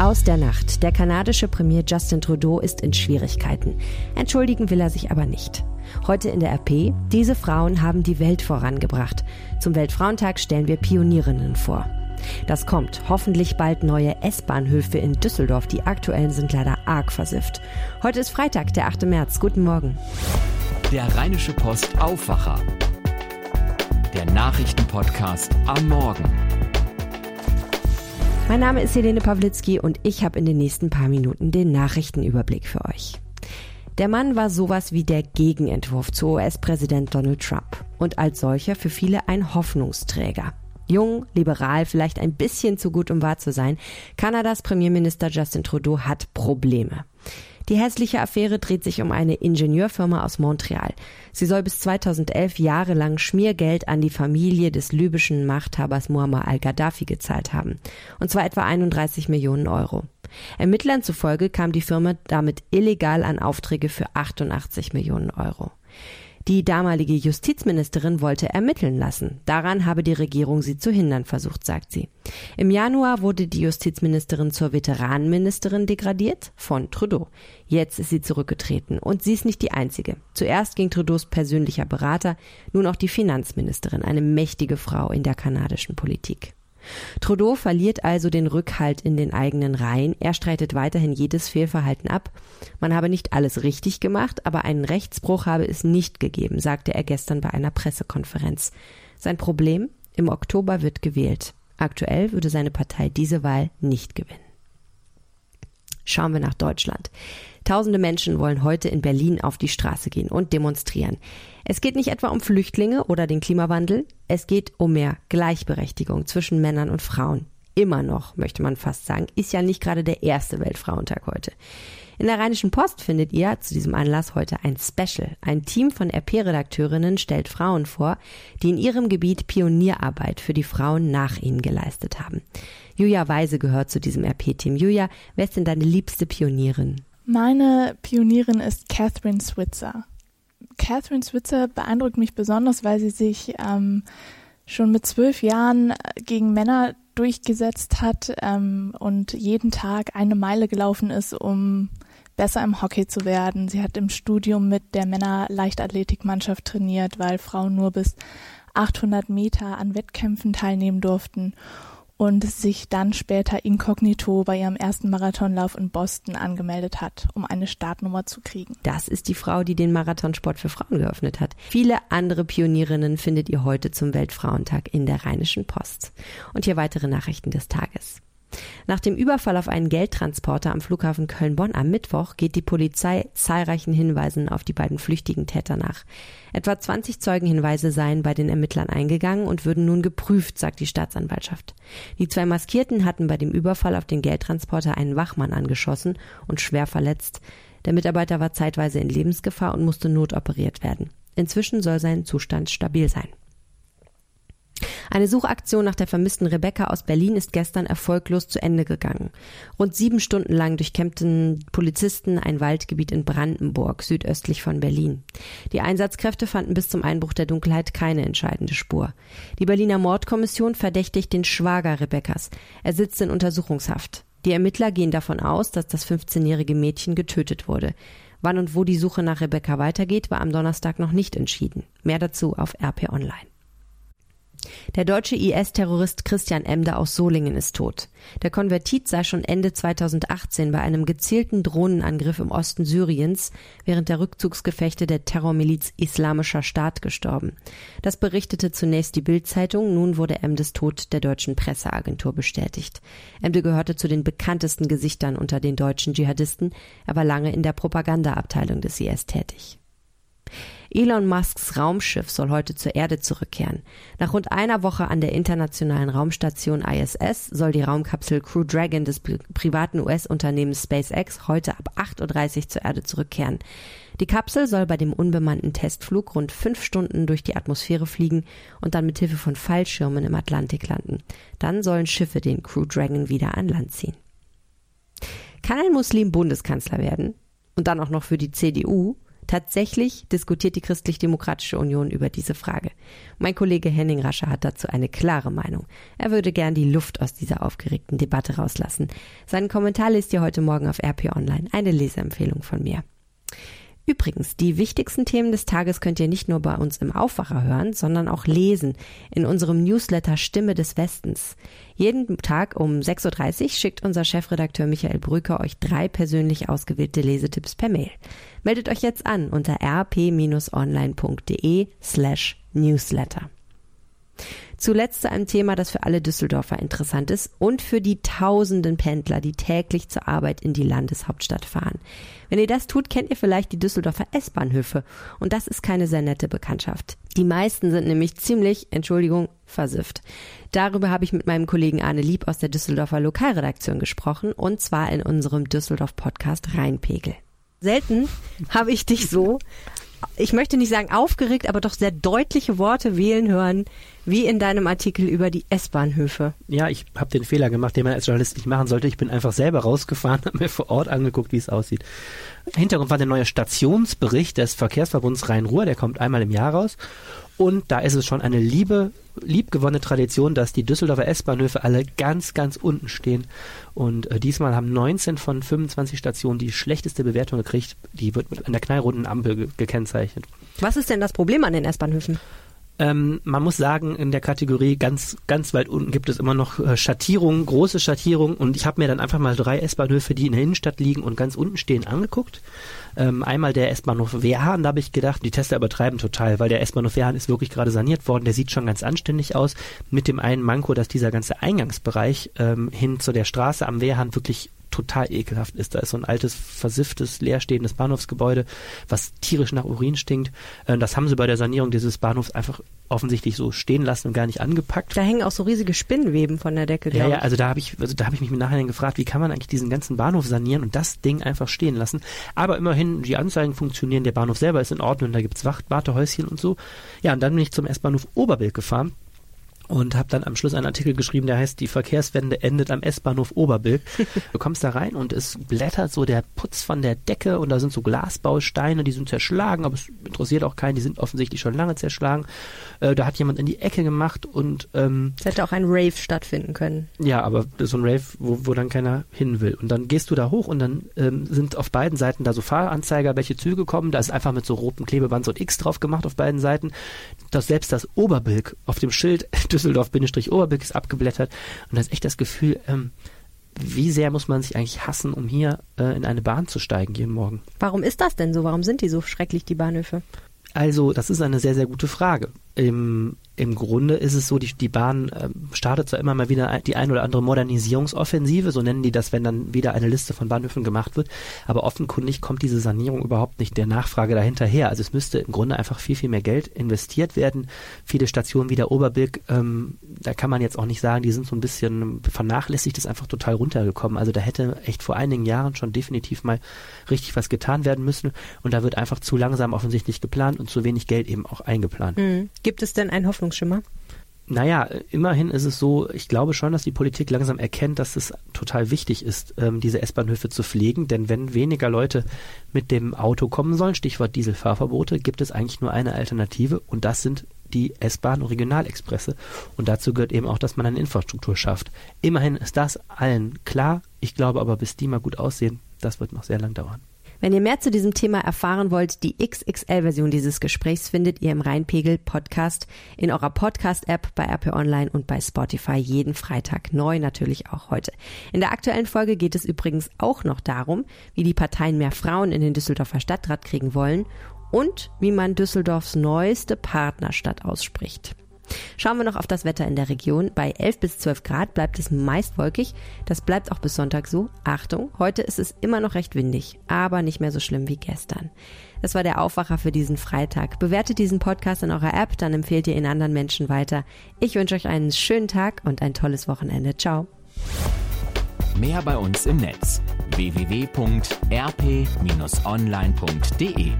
Aus der Nacht. Der kanadische Premier Justin Trudeau ist in Schwierigkeiten. Entschuldigen will er sich aber nicht. Heute in der RP, diese Frauen haben die Welt vorangebracht. Zum Weltfrauentag stellen wir Pionierinnen vor. Das kommt. Hoffentlich bald neue S-Bahnhöfe in Düsseldorf. Die aktuellen sind leider arg versifft. Heute ist Freitag, der 8. März. Guten Morgen. Der Rheinische Post Aufwacher. Der Nachrichtenpodcast am Morgen. Mein Name ist Helene Pawlitzki und ich habe in den nächsten paar Minuten den Nachrichtenüberblick für euch. Der Mann war sowas wie der Gegenentwurf zu US-Präsident Donald Trump und als solcher für viele ein Hoffnungsträger. Jung, liberal, vielleicht ein bisschen zu gut, um wahr zu sein, Kanadas Premierminister Justin Trudeau hat Probleme. Die hässliche Affäre dreht sich um eine Ingenieurfirma aus Montreal. Sie soll bis 2011 jahrelang Schmiergeld an die Familie des libyschen Machthabers Muammar al-Gaddafi gezahlt haben. Und zwar etwa 31 Millionen Euro. Ermittlern zufolge kam die Firma damit illegal an Aufträge für 88 Millionen Euro. Die damalige Justizministerin wollte ermitteln lassen. Daran habe die Regierung sie zu hindern versucht, sagt sie. Im Januar wurde die Justizministerin zur Veteranenministerin degradiert von Trudeau. Jetzt ist sie zurückgetreten und sie ist nicht die einzige. Zuerst ging Trudeaus persönlicher Berater, nun auch die Finanzministerin, eine mächtige Frau in der kanadischen Politik. Trudeau verliert also den Rückhalt in den eigenen Reihen. Er streitet weiterhin jedes Fehlverhalten ab. Man habe nicht alles richtig gemacht, aber einen Rechtsbruch habe es nicht gegeben, sagte er gestern bei einer Pressekonferenz. Sein Problem? Im Oktober wird gewählt. Aktuell würde seine Partei diese Wahl nicht gewinnen. Schauen wir nach Deutschland. Tausende Menschen wollen heute in Berlin auf die Straße gehen und demonstrieren. Es geht nicht etwa um Flüchtlinge oder den Klimawandel, es geht um mehr Gleichberechtigung zwischen Männern und Frauen. Immer noch, möchte man fast sagen, ist ja nicht gerade der erste Weltfrauentag heute. In der Rheinischen Post findet ihr zu diesem Anlass heute ein Special. Ein Team von RP-Redakteurinnen stellt Frauen vor, die in ihrem Gebiet Pionierarbeit für die Frauen nach ihnen geleistet haben. Julia Weise gehört zu diesem RP-Team. Julia, wer ist denn deine liebste Pionierin? Meine Pionierin ist Catherine Switzer. Catherine Switzer beeindruckt mich besonders, weil sie sich ähm, schon mit zwölf Jahren gegen Männer durchgesetzt hat ähm, und jeden Tag eine Meile gelaufen ist, um besser im Hockey zu werden. Sie hat im Studium mit der Männer-Leichtathletikmannschaft trainiert, weil Frauen nur bis 800 Meter an Wettkämpfen teilnehmen durften und sich dann später inkognito bei ihrem ersten Marathonlauf in Boston angemeldet hat, um eine Startnummer zu kriegen. Das ist die Frau, die den Marathonsport für Frauen geöffnet hat. Viele andere Pionierinnen findet ihr heute zum Weltfrauentag in der Rheinischen Post. Und hier weitere Nachrichten des Tages. Nach dem Überfall auf einen Geldtransporter am Flughafen Köln-Bonn am Mittwoch geht die Polizei zahlreichen Hinweisen auf die beiden flüchtigen Täter nach. Etwa 20 Zeugenhinweise seien bei den Ermittlern eingegangen und würden nun geprüft, sagt die Staatsanwaltschaft. Die zwei Maskierten hatten bei dem Überfall auf den Geldtransporter einen Wachmann angeschossen und schwer verletzt. Der Mitarbeiter war zeitweise in Lebensgefahr und musste notoperiert werden. Inzwischen soll sein Zustand stabil sein. Eine Suchaktion nach der vermissten Rebecca aus Berlin ist gestern erfolglos zu Ende gegangen. Rund sieben Stunden lang durchkämmten Polizisten ein Waldgebiet in Brandenburg, südöstlich von Berlin. Die Einsatzkräfte fanden bis zum Einbruch der Dunkelheit keine entscheidende Spur. Die Berliner Mordkommission verdächtigt den Schwager Rebeccas. Er sitzt in Untersuchungshaft. Die Ermittler gehen davon aus, dass das 15-jährige Mädchen getötet wurde. Wann und wo die Suche nach Rebecca weitergeht, war am Donnerstag noch nicht entschieden. Mehr dazu auf RP Online. Der deutsche IS-Terrorist Christian Emder aus Solingen ist tot. Der Konvertit sei schon Ende 2018 bei einem gezielten Drohnenangriff im Osten Syriens während der Rückzugsgefechte der Terrormiliz Islamischer Staat gestorben. Das berichtete zunächst die Bild-Zeitung, nun wurde Emdes Tod der deutschen Presseagentur bestätigt. Emde gehörte zu den bekanntesten Gesichtern unter den deutschen Dschihadisten. Er war lange in der Propagandaabteilung des IS tätig. Elon Musks Raumschiff soll heute zur Erde zurückkehren. Nach rund einer Woche an der internationalen Raumstation ISS soll die Raumkapsel Crew Dragon des privaten US-Unternehmens SpaceX heute ab 8.30 Uhr zur Erde zurückkehren. Die Kapsel soll bei dem unbemannten Testflug rund fünf Stunden durch die Atmosphäre fliegen und dann mit Hilfe von Fallschirmen im Atlantik landen. Dann sollen Schiffe den Crew Dragon wieder an Land ziehen. Kann ein Muslim Bundeskanzler werden? Und dann auch noch für die CDU? Tatsächlich diskutiert die Christlich-Demokratische Union über diese Frage. Mein Kollege Henning Rascher hat dazu eine klare Meinung. Er würde gern die Luft aus dieser aufgeregten Debatte rauslassen. Seinen Kommentar liest ihr heute Morgen auf RP Online. Eine Leseempfehlung von mir. Übrigens, die wichtigsten Themen des Tages könnt ihr nicht nur bei uns im Aufwacher hören, sondern auch lesen in unserem Newsletter Stimme des Westens. Jeden Tag um 6.30 Uhr schickt unser Chefredakteur Michael Brücker euch drei persönlich ausgewählte Lesetipps per Mail. Meldet euch jetzt an unter rp-online.de slash newsletter. Zuletzt zu einem Thema, das für alle Düsseldorfer interessant ist und für die tausenden Pendler, die täglich zur Arbeit in die Landeshauptstadt fahren. Wenn ihr das tut, kennt ihr vielleicht die Düsseldorfer S-Bahnhöfe. Und das ist keine sehr nette Bekanntschaft. Die meisten sind nämlich ziemlich, Entschuldigung, versifft. Darüber habe ich mit meinem Kollegen Arne Lieb aus der Düsseldorfer Lokalredaktion gesprochen und zwar in unserem Düsseldorf-Podcast Rheinpegel. Selten habe ich dich so ich möchte nicht sagen aufgeregt, aber doch sehr deutliche Worte wählen hören, wie in deinem Artikel über die S-Bahnhöfe. Ja, ich habe den Fehler gemacht, den man als Journalist nicht machen sollte. Ich bin einfach selber rausgefahren, habe mir vor Ort angeguckt, wie es aussieht. Hintergrund war der neue Stationsbericht des Verkehrsverbunds Rhein-Ruhr, der kommt einmal im Jahr raus. Und da ist es schon eine liebe, liebgewonnene Tradition, dass die Düsseldorfer S-Bahnhöfe alle ganz, ganz unten stehen. Und äh, diesmal haben 19 von 25 Stationen die schlechteste Bewertung gekriegt. Die wird mit einer knallroten Ampel ge gekennzeichnet. Was ist denn das Problem an den S-Bahnhöfen? Ähm, man muss sagen, in der Kategorie ganz, ganz weit unten gibt es immer noch äh, Schattierungen, große Schattierungen. Und ich habe mir dann einfach mal drei S-Bahnhöfe, die in der Innenstadt liegen und ganz unten stehen, angeguckt. Ähm, einmal der S-Bahnhof Wehrhahn, da habe ich gedacht, die Tester übertreiben total, weil der S-Bahnhof Wehrhahn ist wirklich gerade saniert worden. Der sieht schon ganz anständig aus. Mit dem einen Manko, dass dieser ganze Eingangsbereich ähm, hin zu der Straße am Wehrhahn wirklich total ekelhaft ist. Da ist so ein altes, versifftes, leerstehendes Bahnhofsgebäude, was tierisch nach Urin stinkt. Äh, das haben sie bei der Sanierung dieses Bahnhofs einfach offensichtlich so stehen lassen und gar nicht angepackt. Da hängen auch so riesige Spinnenweben von der Decke. Ja, ja, also da habe ich, also da habe ich mich im Nachhinein gefragt, wie kann man eigentlich diesen ganzen Bahnhof sanieren und das Ding einfach stehen lassen. Aber immerhin, die Anzeigen funktionieren, der Bahnhof selber ist in Ordnung, da gibt's Wacht, Wartehäuschen und so. Ja, und dann bin ich zum S-Bahnhof Oberbild gefahren und habe dann am Schluss einen Artikel geschrieben, der heißt Die Verkehrswende endet am S-Bahnhof Oberbilk. Du kommst da rein und es blättert so der Putz von der Decke und da sind so Glasbausteine, die sind zerschlagen, aber es interessiert auch keinen, die sind offensichtlich schon lange zerschlagen. Äh, da hat jemand in die Ecke gemacht und ähm, es hätte auch ein Rave stattfinden können. Ja, aber so ein Rave, wo, wo dann keiner hin will. Und dann gehst du da hoch und dann ähm, sind auf beiden Seiten da so Fahranzeiger, welche Züge kommen. Da ist einfach mit so rotem Klebeband so ein X drauf gemacht auf beiden Seiten. Dass selbst das Oberbilk auf dem Schild Düsseldorf-Oberbilk ist abgeblättert und da ist echt das Gefühl, ähm, wie sehr muss man sich eigentlich hassen, um hier äh, in eine Bahn zu steigen jeden Morgen? Warum ist das denn so? Warum sind die so schrecklich, die Bahnhöfe? Also, das ist eine sehr, sehr gute Frage. Im im Grunde ist es so, die, die Bahn äh, startet zwar immer mal wieder die ein oder andere Modernisierungsoffensive, so nennen die das, wenn dann wieder eine Liste von Bahnhöfen gemacht wird, aber offenkundig kommt diese Sanierung überhaupt nicht der Nachfrage dahinter her. Also es müsste im Grunde einfach viel, viel mehr Geld investiert werden. Viele Stationen wie der Oberbilk, ähm, da kann man jetzt auch nicht sagen, die sind so ein bisschen vernachlässigt, ist einfach total runtergekommen. Also da hätte echt vor einigen Jahren schon definitiv mal richtig was getan werden müssen und da wird einfach zu langsam offensichtlich geplant und zu wenig Geld eben auch eingeplant. Mhm. Gibt es denn ein Hoffnungs Hoffnungsschimmer? Naja, immerhin ist es so, ich glaube schon, dass die Politik langsam erkennt, dass es total wichtig ist, ähm, diese S-Bahnhöfe zu pflegen, denn wenn weniger Leute mit dem Auto kommen sollen, Stichwort Dieselfahrverbote, gibt es eigentlich nur eine Alternative und das sind die S-Bahn und Regionalexpresse. Und dazu gehört eben auch, dass man eine Infrastruktur schafft. Immerhin ist das allen klar. Ich glaube aber, bis die mal gut aussehen, das wird noch sehr lang dauern. Wenn ihr mehr zu diesem Thema erfahren wollt, die XXL-Version dieses Gesprächs findet ihr im Rheinpegel Podcast in eurer Podcast-App bei RP Online und bei Spotify jeden Freitag neu, natürlich auch heute. In der aktuellen Folge geht es übrigens auch noch darum, wie die Parteien mehr Frauen in den Düsseldorfer Stadtrat kriegen wollen und wie man Düsseldorfs neueste Partnerstadt ausspricht. Schauen wir noch auf das Wetter in der Region. Bei 11 bis 12 Grad bleibt es meist wolkig. Das bleibt auch bis Sonntag so. Achtung, heute ist es immer noch recht windig, aber nicht mehr so schlimm wie gestern. Das war der Aufwacher für diesen Freitag. Bewertet diesen Podcast in eurer App, dann empfehlt ihr ihn anderen Menschen weiter. Ich wünsche euch einen schönen Tag und ein tolles Wochenende. Ciao. Mehr bei uns im Netz www.rp-online.de